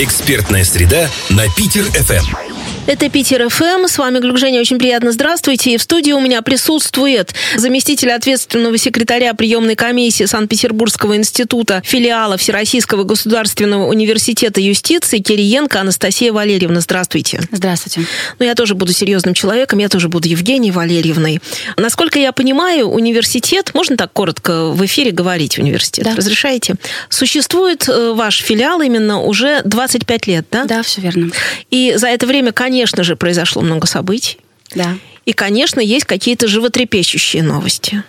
Экспертная среда на Питер-ФМ. Это Питер ФМ. С вами Глюк Женя. Очень приятно. Здравствуйте. И в студии у меня присутствует заместитель ответственного секретаря приемной комиссии Санкт-Петербургского института филиала Всероссийского государственного университета юстиции Кириенко Анастасия Валерьевна. Здравствуйте. Здравствуйте. Ну, я тоже буду серьезным человеком. Я тоже буду Евгенией Валерьевной. Насколько я понимаю, университет, можно так коротко в эфире говорить университет? Да. Разрешаете? Существует э, ваш филиал именно уже 25 лет, да? Да, все верно. И за это время, конечно же, произошло много событий. Да. И, конечно, есть какие-то животрепещущие новости.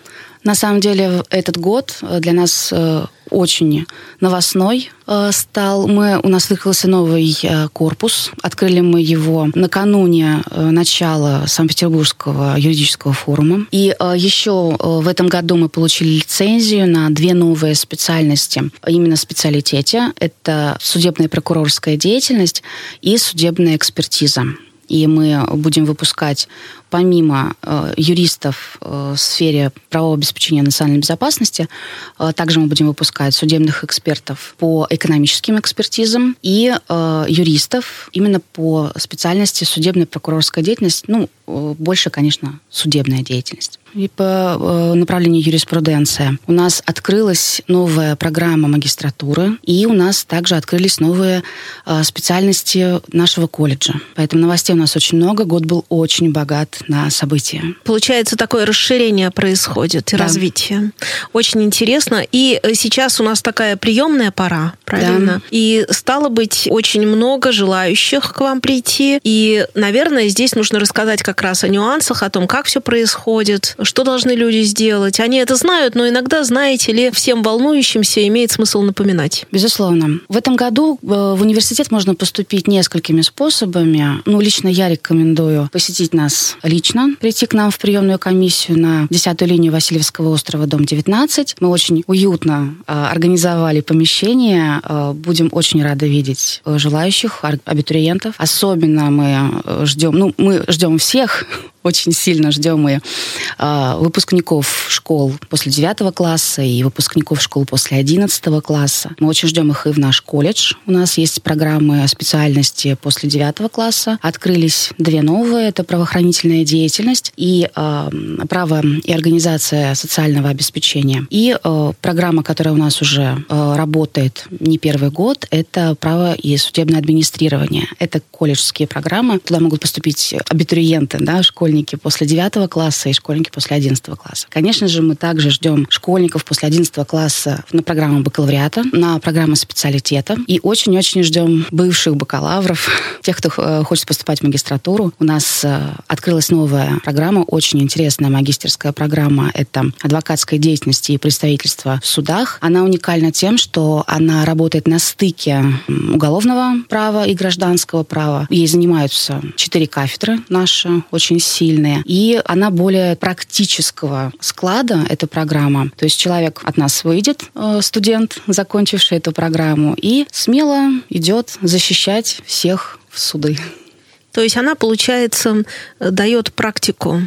На самом деле этот год э, для нас э, очень новостной э, стал. Мы, у нас открылся новый корпус. Открыли мы его накануне начала Санкт-Петербургского юридического форума. И еще в этом году мы получили лицензию на две новые специальности. Именно специалитете. Это судебная прокурорская деятельность и судебная экспертиза. И мы будем выпускать помимо э, юристов э, в сфере правового обеспечения национальной безопасности, э, также мы будем выпускать судебных экспертов по экономическим экспертизам и э, юристов именно по специальности судебная прокурорская деятельность, ну, э, больше, конечно, судебная деятельность. И по э, направлению юриспруденция у нас открылась новая программа магистратуры, и у нас также открылись новые э, специальности нашего колледжа. Поэтому новостей у нас очень много, год был очень богат на события. Получается, такое расширение происходит и Да. развитие. Очень интересно. И э, сейчас у нас такая приемная пора, правильно? Да. И стало быть очень много желающих к вам прийти. И, наверное, здесь нужно рассказать как раз о нюансах, о том, как все происходит, что должны люди сделать. Они это знают, но иногда, знаете ли, всем волнующимся имеет смысл напоминать. Безусловно. В этом году э, в университет можно поступить несколькими способами. Ну, лично я рекомендую посетить нас лично, прийти к нам в приемную комиссию на 10-ю линию Васильевского острова, дом 19. Мы очень уютно э, организовали помещение. Э, Будем очень рады видеть э, желающих, абитуриентов. Особенно мы ждем, ну, мы ждем всех, очень сильно ждем и э, выпускников школ после 9 класса и выпускников школ после 11 класса. Мы очень ждем их и в наш колледж. У нас есть программы специальности после 9 класса. Открылись две новые. Это правоохранительная деятельность и э, право и организация социального обеспечения. И э, программа, которая у нас уже э, работает не первый год, это право и судебное администрирование. Это колледжские программы. Туда могут поступить абитуриенты, да, школьники после 9 класса и школьники после 11 класса. Конечно же, мы также ждем школьников после 11 класса на программу бакалавриата, на программу специалитета. И очень-очень ждем бывших бакалавров, тех, кто э, хочет поступать в магистратуру. У нас э, открылась новая программа, очень интересная магистерская программа. Это адвокатская деятельность и представительство в судах. Она уникальна тем, что она работает на стыке уголовного права и гражданского права. Ей занимаются четыре кафедры наши, очень сильные. И она более практического склада, эта программа. То есть человек от нас выйдет, э, студент, закончивший эту программу, и смело идет защищать всех в суды. То есть она, получается, э, дает практику.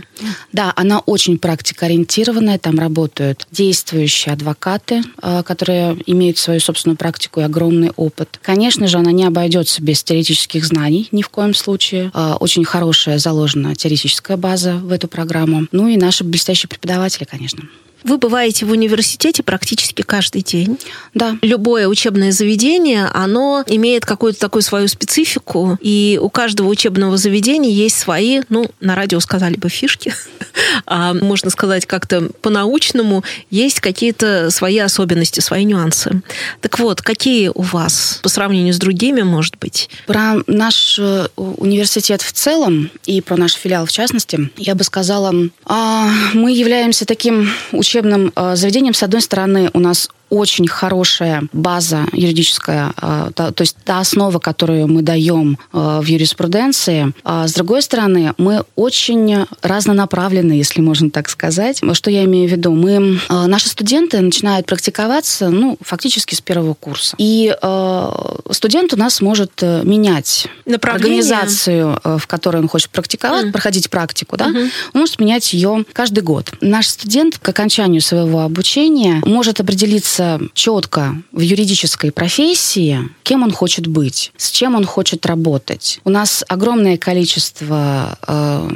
Да, она очень практикоориентированная. Там работают действующие адвокаты, э, которые имеют свою собственную практику и огромный опыт. Конечно же, она не обойдется без теоретических знаний ни в коем случае. Э, Очень хорошая заложена теоретическая база в эту программу. Ну и наши блестящие преподаватели, конечно. Вы бываете в университете практически каждый день. Да, Любое учебное заведение, оно имеет какую-то такую свою специфику, и у каждого учебного заведения есть свои, ну, на радио сказали бы фишки, а можно сказать как-то по-научному, есть какие-то свои особенности, свои нюансы. Так вот, какие у вас по сравнению с другими, может быть? Про наш э, университет в целом и про наш филиал в частности, я бы сказала, а, мы являемся таким учебным э, заведением. С одной стороны, у нас очень хорошая база юридическая, э, то есть та основа, которую мы даем э, в юриспруденции. А с другой стороны, мы очень разнонаправлены, если можно так сказать. Что я имею в виду? Мы, э, наши студенты начинают практиковаться, ну, фактически с первого курса. И студент у нас может менять организацию, в которой он хочет практиковать, Мгм. проходить практику, да, Мгм. он может менять ее каждый год. Наш студент к окончанию своего обучения может определиться определиться четко в юридической профессии, кем он хочет быть, с чем он хочет работать. У нас огромное количество э,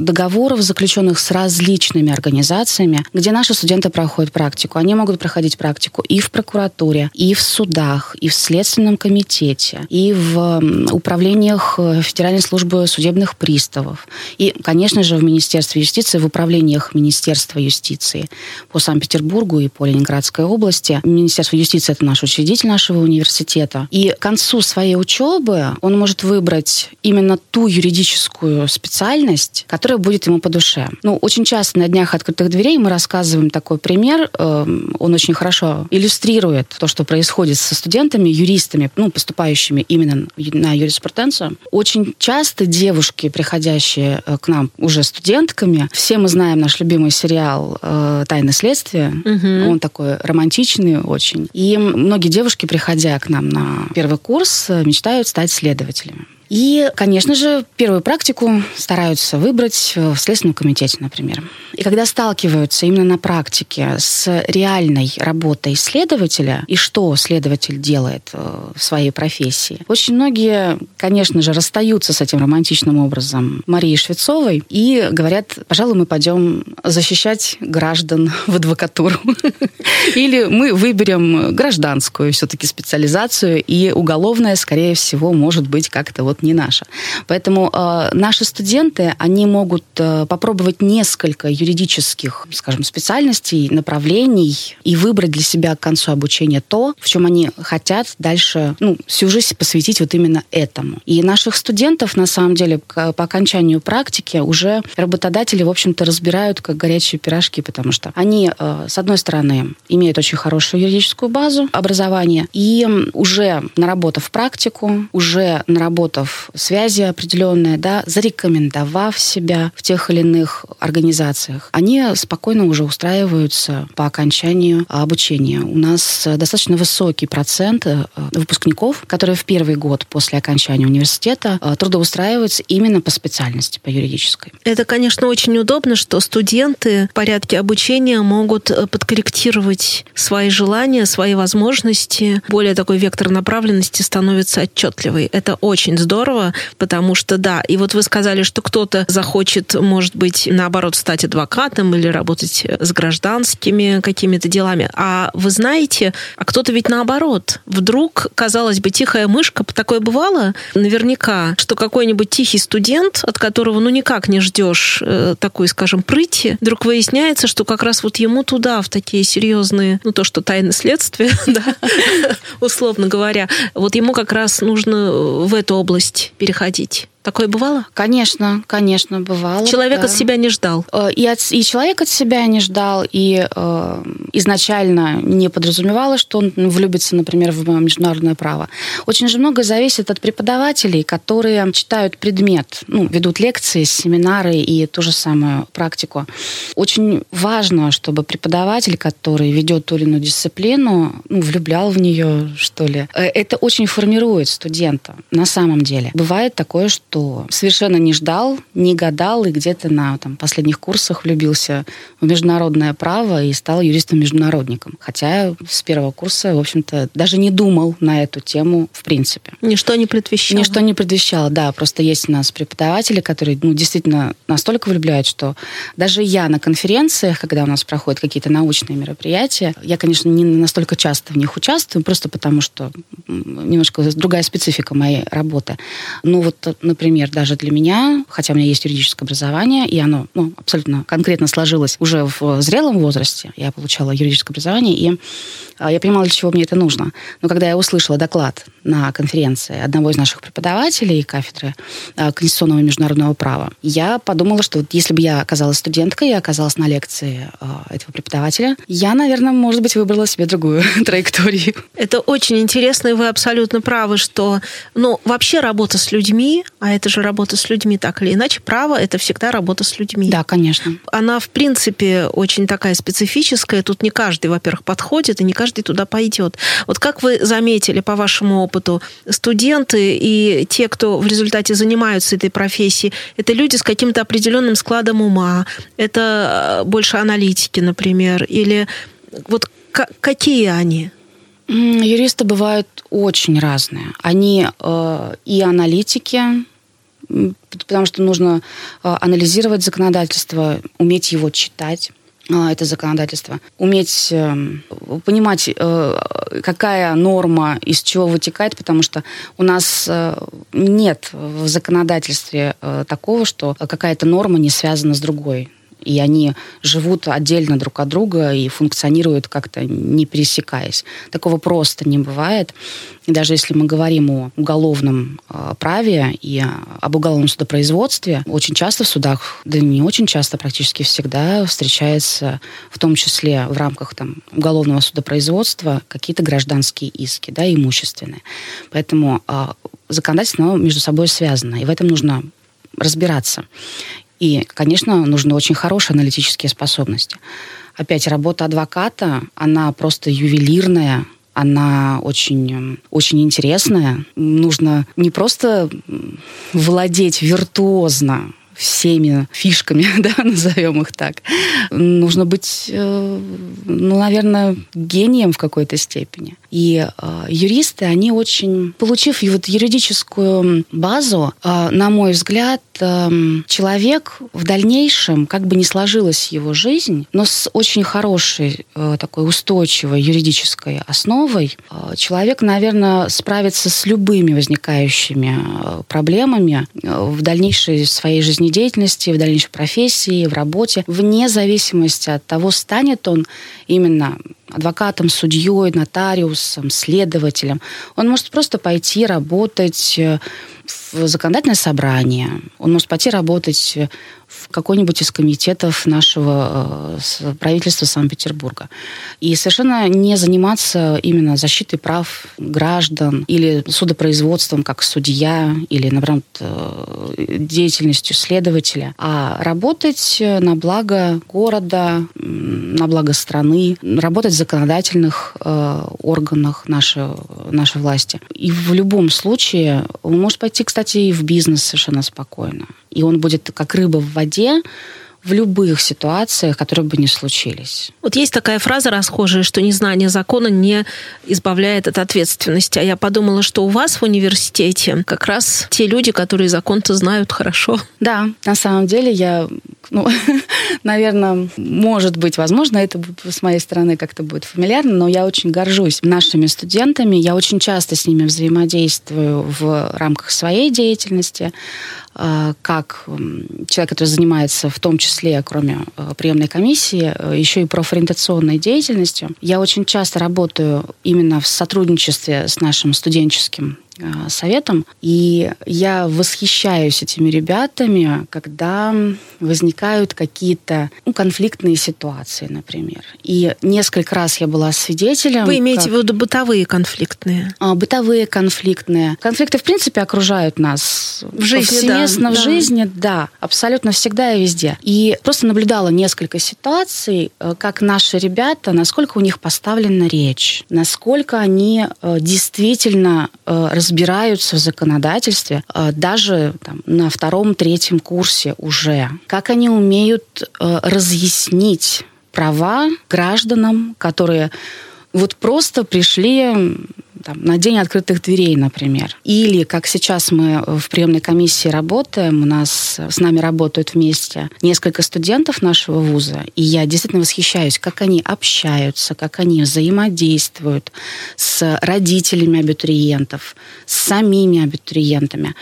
договоров, заключенных с различными организациями, где наши студенты проходят практику. Они могут проходить практику и в прокуратуре, и в судах, и в Следственном комитете, и в управлениях э, Федеральной службы судебных приставов, и, конечно же, в Министерстве юстиции, в управлениях Министерства юстиции по Санкт-Петербургу и по Ленинградской области. Министерство юстиции – это наш учредитель нашего университета. И к концу своей учебы он может выбрать именно ту юридическую специальность, которая которая будет ему по душе. Ну, очень часто на днях открытых дверей мы рассказываем такой пример. Эм, он очень хорошо иллюстрирует то, что происходит со студентами, юристами, ну, поступающими именно на юриспруденцию. Очень часто девушки, приходящие э, к нам уже студентками, все мы знаем наш любимый сериал э, «Тайны следствия». Угу. Он такой романтичный очень. И многие девушки, приходя к нам на первый курс, э, мечтают стать следователями. И, конечно же, первую практику стараются выбрать в Следственном комитете, например. И когда сталкиваются именно на практике с реальной работой следователя и что следователь делает э, в своей профессии, очень многие, конечно же, расстаются с этим романтичным образом Марии Швецовой и говорят, пожалуй, мы пойдем защищать граждан в адвокатуру. Или мы выберем гражданскую все-таки специализацию, и уголовная, скорее всего, может быть как-то вот не наша. Поэтому э, наши студенты, они могут э, попробовать несколько юридических, скажем, специальностей, направлений и выбрать для себя к концу обучения то, в чем они хотят дальше, ну, всю жизнь посвятить вот именно этому. И наших студентов, на самом деле, к, по окончанию практики уже работодатели, в общем-то, разбирают как горячие пирожки, потому что они, э, с одной стороны, имеют очень хорошую юридическую базу образования, и уже наработав практику, уже наработав связи определенные, да, зарекомендовав себя в тех или иных организациях, они спокойно уже устраиваются по окончанию обучения. У нас достаточно высокий процент э, выпускников, которые в первый год после окончания университета э, трудоустраиваются именно по специальности, по юридической. Это, конечно, очень удобно, что студенты в порядке обучения могут э, подкорректировать свои желания, свои возможности. Более такой вектор направленности становится отчетливый. Это очень здорово здорово, потому что, да, и вот вы сказали, что кто-то захочет, может быть, наоборот, стать адвокатом или работать с гражданскими какими-то делами. А вы знаете, а кто-то ведь наоборот. Вдруг, казалось бы, тихая мышка, такое бывало наверняка, что какой-нибудь тихий студент, от которого ну никак не ждешь э, такой, скажем, прыти, вдруг выясняется, что как раз вот ему туда, в такие серьезные, ну то, что тайны следствия, условно говоря, вот ему как раз нужно в эту область область переходить. Такое бывало? Конечно, конечно, бывало. Человек да. от себя не ждал. Э, и, от, и человек от себя не ждал, и э, изначально не подразумевало, что он влюбится, например, в международное право. Очень же многое зависит от преподавателей, которые читают предмет, ну, ведут лекции, семинары и ту же самую практику. Очень важно, чтобы преподаватель, который ведет ту или иную дисциплину, ну, влюблял в нее, что ли. Э, это очень формирует студента на самом деле. Бывает такое, что что совершенно не ждал, не гадал и где-то на там, последних курсах влюбился в международное право и стал юристом-международником. Хотя с первого курса, в общем-то, даже не думал на эту тему в принципе. Ничто не предвещало. Ничто не предвещало, да. Просто есть у нас преподаватели, которые ну, действительно настолько влюбляют, что даже я на конференциях, когда у нас проходят какие-то научные мероприятия, я, конечно, не настолько часто в них участвую, просто потому что немножко другая специфика моей работы. Но вот, например, например, даже для меня, хотя у меня есть юридическое образование, и оно ну, абсолютно конкретно сложилось уже в зрелом возрасте, я получала юридическое образование, и а, я понимала, для чего мне это нужно. Но когда я услышала доклад на конференции одного из наших преподавателей кафедры а, конституционного и международного права, я подумала, что вот если бы я оказалась студенткой, я оказалась на лекции а, этого преподавателя, я, наверное, может быть, выбрала себе другую траекторию. Это очень интересно, и вы абсолютно правы, что, ну, вообще работа с людьми, а это же работа с людьми так или иначе, право – это всегда работа с людьми. Да, конечно. Она, в принципе, очень такая специфическая. Тут не каждый, во-первых, подходит, и не каждый туда пойдет. Вот как вы заметили по вашему опыту, студенты и те, кто в результате занимаются этой профессией, это люди с каким-то определенным складом ума, это э, больше аналитики, например, или вот какие они? Юристы бывают очень разные. Они э, и аналитики, потому что нужно э, анализировать законодательство, уметь его читать это законодательство, уметь э, понимать, э, какая норма из чего вытекает, потому что у нас э, нет в законодательстве э, такого, что какая-то норма не связана с другой и они живут отдельно друг от друга и функционируют как-то не пересекаясь. Такого просто не бывает. И даже если мы говорим о уголовном э, праве и об уголовном судопроизводстве, очень часто в судах, да не очень часто, практически всегда встречается, в том числе в рамках там, уголовного судопроизводства, какие-то гражданские иски, да, имущественные. Поэтому э, законодательство между собой связано, и в этом нужно разбираться. И, конечно, нужны очень хорошие аналитические способности. Опять, работа адвоката, она просто ювелирная, она очень, очень интересная. Нужно не просто владеть виртуозно всеми фишками, да, назовем их так. Нужно быть, э, ну, наверное, гением в какой-то степени. И э, юристы, они очень, получив вот юридическую базу, э, на мой взгляд, человек в дальнейшем, как бы не сложилась его жизнь, но с очень хорошей такой устойчивой юридической основой, человек, наверное, справится с любыми возникающими проблемами в дальнейшей своей жизнедеятельности, в дальнейшей профессии, в работе, вне зависимости от того, станет он именно адвокатом, судьей, нотариусом, следователем. Он может просто пойти работать э, в законодательное собрание, он может пойти работать в какой-нибудь из комитетов нашего э, правительства Санкт-Петербурга. И совершенно не заниматься именно защитой прав граждан или судопроизводством как судья или, например, э, деятельностью следователя, а работать на благо города, на благо страны, работать в законодательных э, органах нашей, нашей власти. И в любом случае он может пойти, кстати, и в бизнес совершенно спокойно. И он будет как рыба в воде, в любых ситуациях, которые бы ни случились. Вот есть такая фраза расхожая, что незнание закона не избавляет от ответственности. А я подумала, что у вас в университете как раз те люди, которые закон-то знают хорошо. Да, на самом деле я, ну, наверное, может быть, возможно, это с моей стороны как-то будет фамильярно, но я очень горжусь нашими студентами. Я очень часто с ними взаимодействую в рамках своей деятельности. Э, как человек, который занимается в том числе, кроме э, приемной комиссии, э, еще и профориентационной деятельностью. Я очень часто работаю именно в сотрудничестве с нашим студенческим советом. И я восхищаюсь этими ребятами, когда возникают какие-то ну, конфликтные ситуации, например. И несколько раз я была свидетелем. Вы имеете как... в виду бытовые конфликтные? А, бытовые конфликтные. Конфликты, в принципе, окружают нас в жизни, повсеместно, да, в да. жизни, да, абсолютно всегда и везде. И просто наблюдала несколько ситуаций, э, как наши ребята, насколько у них поставлена речь, насколько они э, действительно разбираются разбираются в законодательстве э, даже там, на втором-третьем курсе уже. Как они умеют э, разъяснить права гражданам, которые вот просто пришли там, на день открытых дверей, например. Или, как сейчас мы в приемной комиссии работаем, у нас с нами работают вместе несколько студентов нашего вуза, и я действительно восхищаюсь, как они общаются, как они взаимодействуют с родителями абитуриентов, с самими абитуриентами.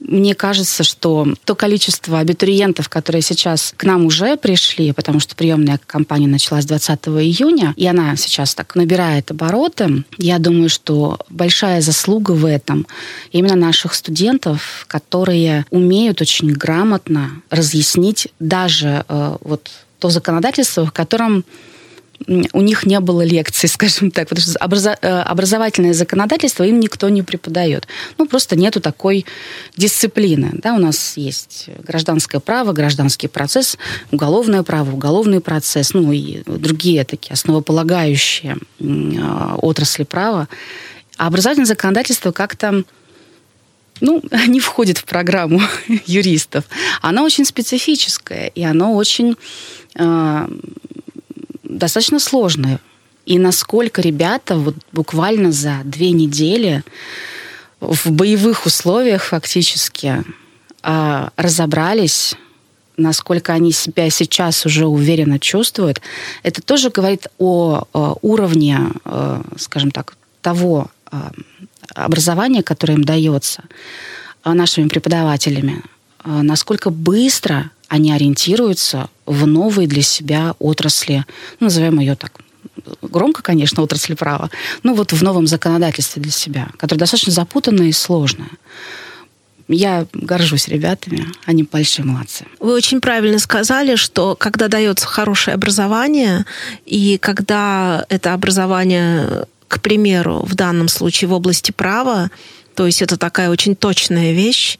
Мне кажется, что то количество абитуриентов, которые сейчас к нам уже пришли, потому что приемная кампания началась 20 июня, и она сейчас так набирает обороты, я думаю, что большая заслуга в этом именно наших студентов, которые умеют очень грамотно разъяснить даже э, вот то законодательство, в котором у них не было лекций, скажем так, потому что э, образовательное законодательство им никто не преподает. Ну, просто нету такой дисциплины. Да? У нас есть гражданское право, гражданский процесс, уголовное право, уголовный процесс, ну и другие такие основополагающие э, отрасли права. А образовательное законодательство как-то ну, не входит в программу юристов. Оно очень специфическое, и оно очень э, достаточно сложное. И насколько ребята вот буквально за две недели в боевых условиях фактически а, разобрались насколько они себя сейчас уже уверенно чувствуют, это тоже говорит о, уровне, э, скажем так, того э, образования, которое им дается э, нашими преподавателями, насколько быстро они ориентируются в новые для себя отрасли, назовем ее так громко, конечно, отрасли права, но вот в новом законодательстве для себя, которое достаточно запутанное и сложное. Я горжусь ребятами, они большие молодцы. Вы очень правильно сказали, что когда дается хорошее образование, и когда это образование, к примеру, в данном случае в области права, то есть это такая очень точная вещь,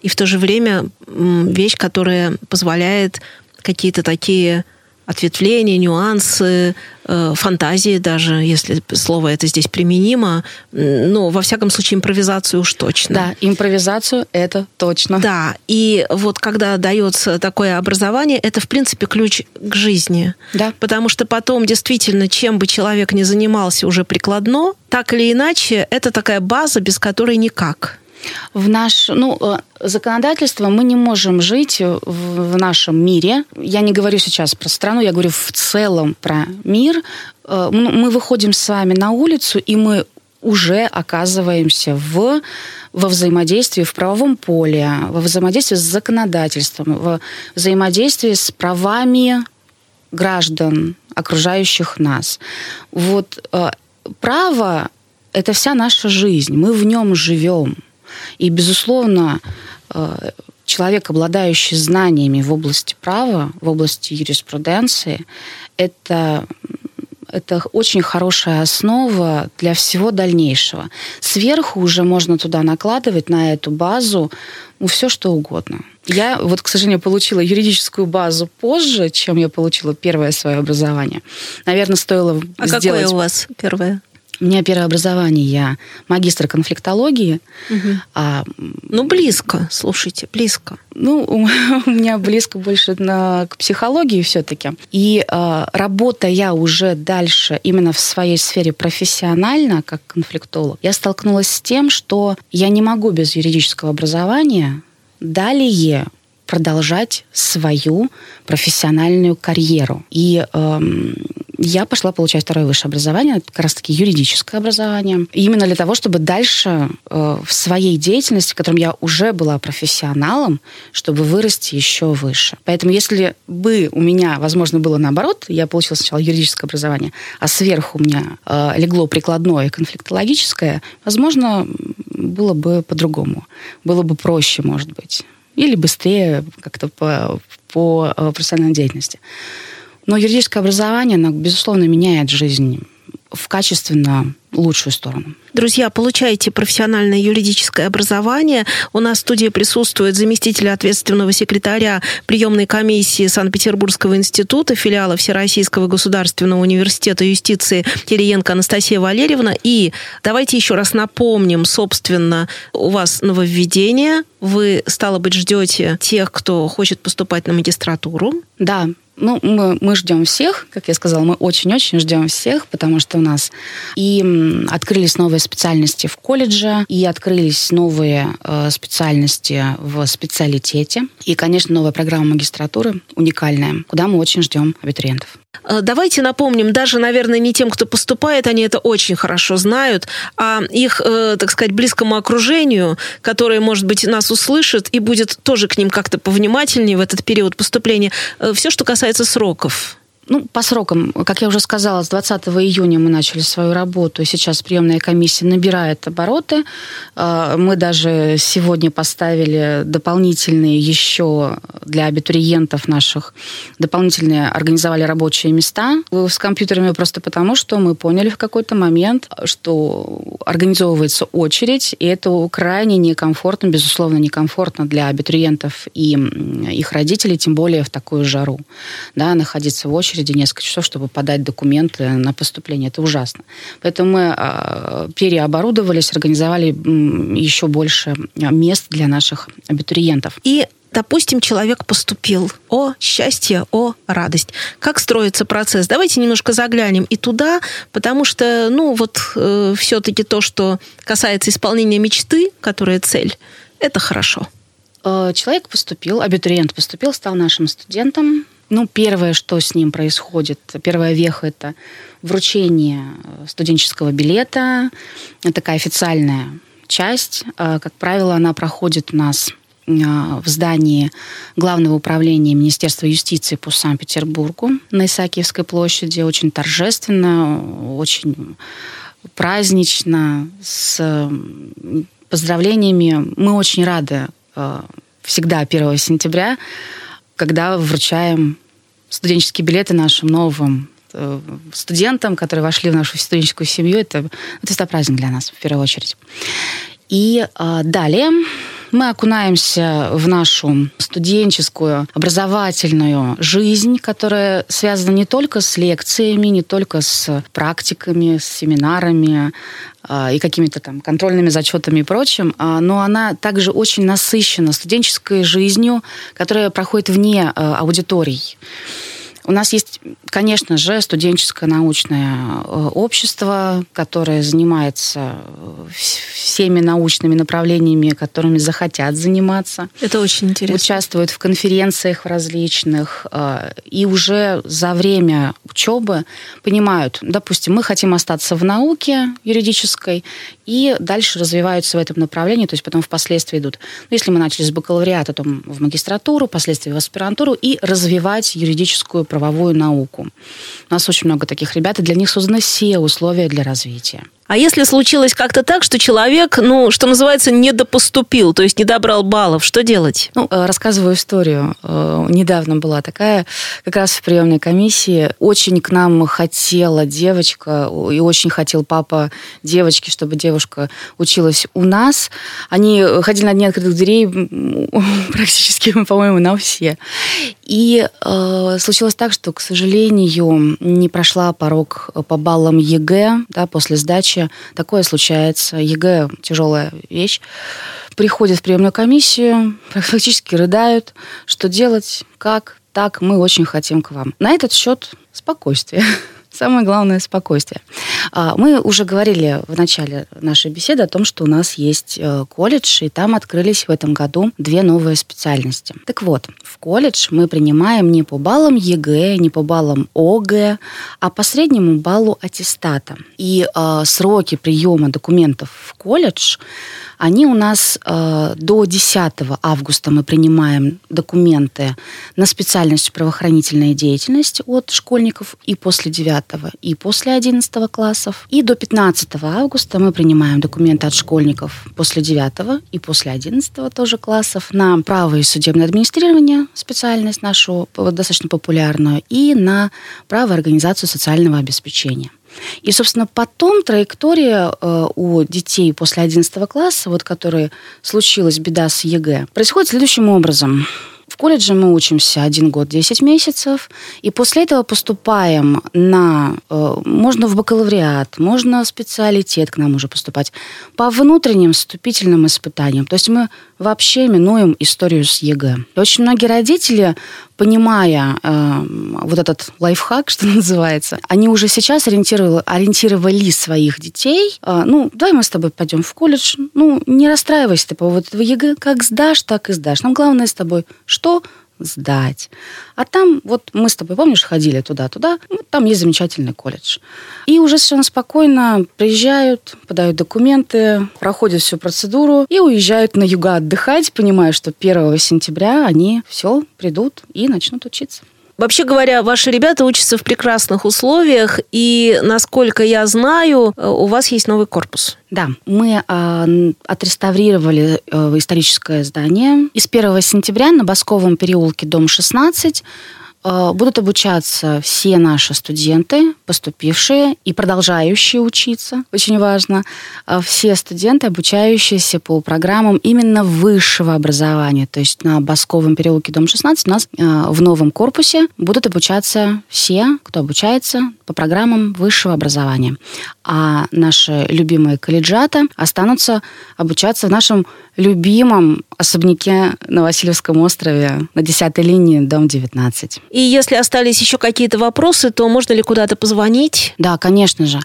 и в то же время вещь, которая позволяет какие-то такие ответвления, нюансы, э, фантазии даже, если слово это здесь применимо. Ну, во всяком случае, импровизацию уж точно. Да, импровизацию это точно. Да, и вот когда дается такое образование, это, в принципе, ключ к жизни. Да. Потому что потом, действительно, чем бы человек ни занимался уже прикладно, так или иначе, это такая база, без которой никак в наш, ну, э, законодательство мы не можем жить в, нашем мире. Я не говорю сейчас про страну, я говорю в целом про мир. Э, мы выходим с вами на улицу, и мы уже оказываемся в, во взаимодействии в правовом поле, во взаимодействии с законодательством, во взаимодействии с правами граждан, окружающих нас. Вот э, право – это вся наша жизнь, мы в нем живем – и, безусловно, э, человек, обладающий знаниями в области права, в области юриспруденции, это это очень хорошая основа для всего дальнейшего. Сверху уже можно туда накладывать на эту базу ну, все что угодно. Я вот, к сожалению, получила юридическую базу позже, чем я получила первое свое образование. Наверное, стоило а сделать... А какое у вас первое? У меня первое образование, я магистр конфликтологии. Угу. А, ну, близко, слушайте, близко. Ну, у меня близко больше на, к психологии все-таки. И э, работая уже дальше именно в своей сфере профессионально, как конфликтолог, я столкнулась с тем, что я не могу без юридического образования далее продолжать свою профессиональную карьеру. И эм, я пошла получать второе высшее образование, как раз-таки юридическое образование, именно для того, чтобы дальше э, в своей деятельности, в котором я уже была профессионалом, чтобы вырасти еще выше. Поэтому если бы у меня, возможно, было наоборот, я получила сначала юридическое образование, а сверху у меня э, легло прикладное конфликтологическое, возможно, было бы по-другому, было бы проще, может быть, или быстрее как-то по, по э, профессиональной деятельности. Но юридическое образование, оно, безусловно, меняет жизнь в качественно лучшую сторону. Друзья, получайте профессиональное юридическое образование. У нас в студии присутствует заместитель ответственного секретаря приемной комиссии Санкт-Петербургского института, филиала Всероссийского государственного университета юстиции Кириенко Анастасия Валерьевна. И давайте еще раз напомним, собственно, у вас нововведение. Вы, стало быть, ждете тех, кто хочет поступать на магистратуру. Да, ну, мы, мы ждем всех, как я сказала, мы очень-очень ждем всех, потому что у нас и открылись новые специальности в колледже, и открылись новые э, специальности в специалитете, и, конечно, новая программа магистратуры уникальная, куда мы очень ждем абитуриентов. Э, давайте напомним, даже, наверное, не тем, кто поступает, они это очень хорошо знают, а их, э, так сказать, близкому окружению, которое, может быть, нас услышит и будет тоже к ним как-то повнимательнее в этот период поступления. Э, Все, что касается сроков. Ну, по срокам, как я уже сказала, с 20 июня мы начали свою работу, сейчас приемная комиссия набирает обороты. Мы даже сегодня поставили дополнительные еще для абитуриентов наших, дополнительные организовали рабочие места с компьютерами просто потому, что мы поняли в какой-то момент, что организовывается очередь, и это крайне некомфортно, безусловно, некомфортно для абитуриентов и их родителей, тем более в такую жару, да, находиться в очереди несколько часов, чтобы подать документы на поступление. Это ужасно. Поэтому мы а, переоборудовались, организовали еще больше мест для наших абитуриентов. И допустим, человек поступил. О, счастье, о, радость. Как строится процесс? Давайте немножко заглянем и туда, потому что, ну, вот э, все-таки то, что касается исполнения мечты, которая цель, это хорошо. Э, человек поступил, абитуриент поступил, стал нашим студентом. Ну, первое, что с ним происходит, первая веха – это вручение студенческого билета. Это такая официальная часть. Э, как правило, она проходит у нас э, в здании Главного управления Министерства юстиции по Санкт-Петербургу на Исаакиевской площади. Очень торжественно, очень празднично, с поздравлениями. Мы очень рады Э, всегда 1 сентября, когда вручаем студенческие билеты нашим новым э, студентам, которые вошли в нашу студенческую семью. Это, это всегда праздник для нас, в первую очередь. И э, далее мы окунаемся в нашу студенческую, образовательную жизнь, которая связана не только с лекциями, не только с практиками, с семинарами, а, и какими-то там контрольными зачетами и прочим, а, но она также очень насыщена студенческой жизнью, которая проходит вне а, аудиторий. У нас есть, конечно же, студенческое научное э, общество, которое занимается э, всеми научными направлениями, которыми захотят заниматься. Это очень интересно. Участвуют в конференциях различных. Э, и уже за время учебы понимают, допустим, мы хотим остаться в науке юридической, и дальше развиваются в этом направлении, то есть потом впоследствии идут. Ну, если мы начали с бакалавриата, то в магистратуру, впоследствии в аспирантуру, и развивать юридическую правовую науку. У нас очень много таких ребят, и для них созданы все условия для развития. А если случилось как-то так, что человек, ну, что называется, недопоступил, то есть не добрал баллов, что делать? Ну, э, рассказываю историю. Э, недавно была такая, как раз в приемной комиссии. Очень к нам хотела девочка, и очень хотел папа девочки, чтобы девушка училась у нас. Они ходили на дни открытых дверей практически, по-моему, на все. И э, случилось так, что, к сожалению, не прошла порог по баллам ЕГЭ да, после сдачи случае такое случается. ЕГЭ – тяжелая вещь. Приходят в приемную комиссию, фактически рыдают. Что делать? Как? Так, мы очень хотим к вам. На этот счет спокойствие. Самое главное – спокойствие. А, мы уже говорили в начале нашей беседы о том, что у нас есть э, колледж, и там открылись в этом году две новые специальности. Так вот, в колледж мы принимаем не по баллам ЕГЭ, не по баллам ОГЭ, а по среднему баллу аттестата. И э, сроки приема документов в колледж они у нас э, до 10 августа мы принимаем документы на специальность правоохранительная деятельность от школьников и после 9 и после 11 классов. И до 15 августа мы принимаем документы от школьников после 9 и после 11 тоже классов на право и судебное администрирование, специальность нашу достаточно популярную, и на право организацию социального обеспечения. И, собственно, потом траектория э, у детей после 11 класса, вот которые случилась беда с ЕГЭ, происходит следующим образом. Колледже мы учимся один год 10 месяцев, и после этого поступаем на... Э, можно в бакалавриат, можно в специалитет к нам уже поступать, по внутренним вступительным испытаниям. То есть мы вообще минуем историю с ЕГЭ. Очень многие родители понимая э, вот этот лайфхак, что называется, они уже сейчас ориентировали, ориентировали своих детей. Э, ну, давай мы с тобой пойдем в колледж. Ну, не расстраивайся ты по поводу этого ЕГЭ. Как сдашь, так и сдашь. Нам главное с тобой что? Сдать. А там, вот мы с тобой, помнишь, ходили туда-туда, ну, там есть замечательный колледж. И уже совершенно спокойно приезжают, подают документы, проходят всю процедуру и уезжают на юга отдыхать, понимая, что 1 сентября они все придут и начнут учиться. Вообще говоря, ваши ребята учатся в прекрасных условиях, и, насколько я знаю, у вас есть новый корпус. Да, мы э, отреставрировали э, историческое здание. И с 1 сентября на Басковом переулке, дом 16, Э, будут обучаться все наши студенты, поступившие и продолжающие учиться, очень важно. Э, все студенты, обучающиеся по программам именно высшего образования. То есть на Басковом переулке, дом 16, у нас э, в новом корпусе будут обучаться все, кто обучается по программам высшего образования. А наши любимые колледжаты останутся обучаться в нашем любимом особняке на Васильевском острове на 10 линии, дом 19. И если остались еще какие-то вопросы, то можно ли куда-то позвонить? Да, конечно же.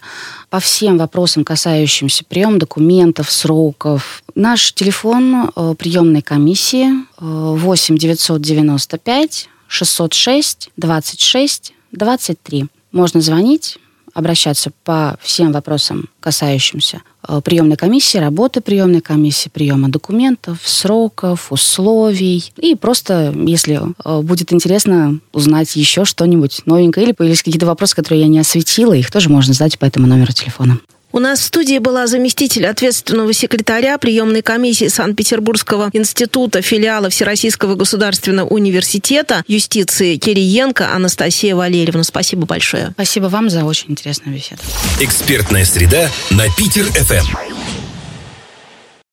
По всем вопросам, касающимся приема документов, сроков. Наш телефон э, приемной комиссии э, 8 995 606 26 23. Можно звонить, обращаться по всем вопросам, касающимся э, приемной комиссии, работы приемной комиссии, приема документов, сроков, условий. И просто, если э, будет интересно узнать еще что-нибудь новенькое или появились какие-то вопросы, которые я не осветила, их тоже можно задать по этому номеру телефона. У нас в студии была заместитель ответственного секретаря приемной комиссии Санкт-Петербургского института филиала Всероссийского государственного университета юстиции Кириенко Анастасия Валерьевна. Спасибо большое. Спасибо вам за очень интересную беседу. Экспертная среда на Питер-ФМ.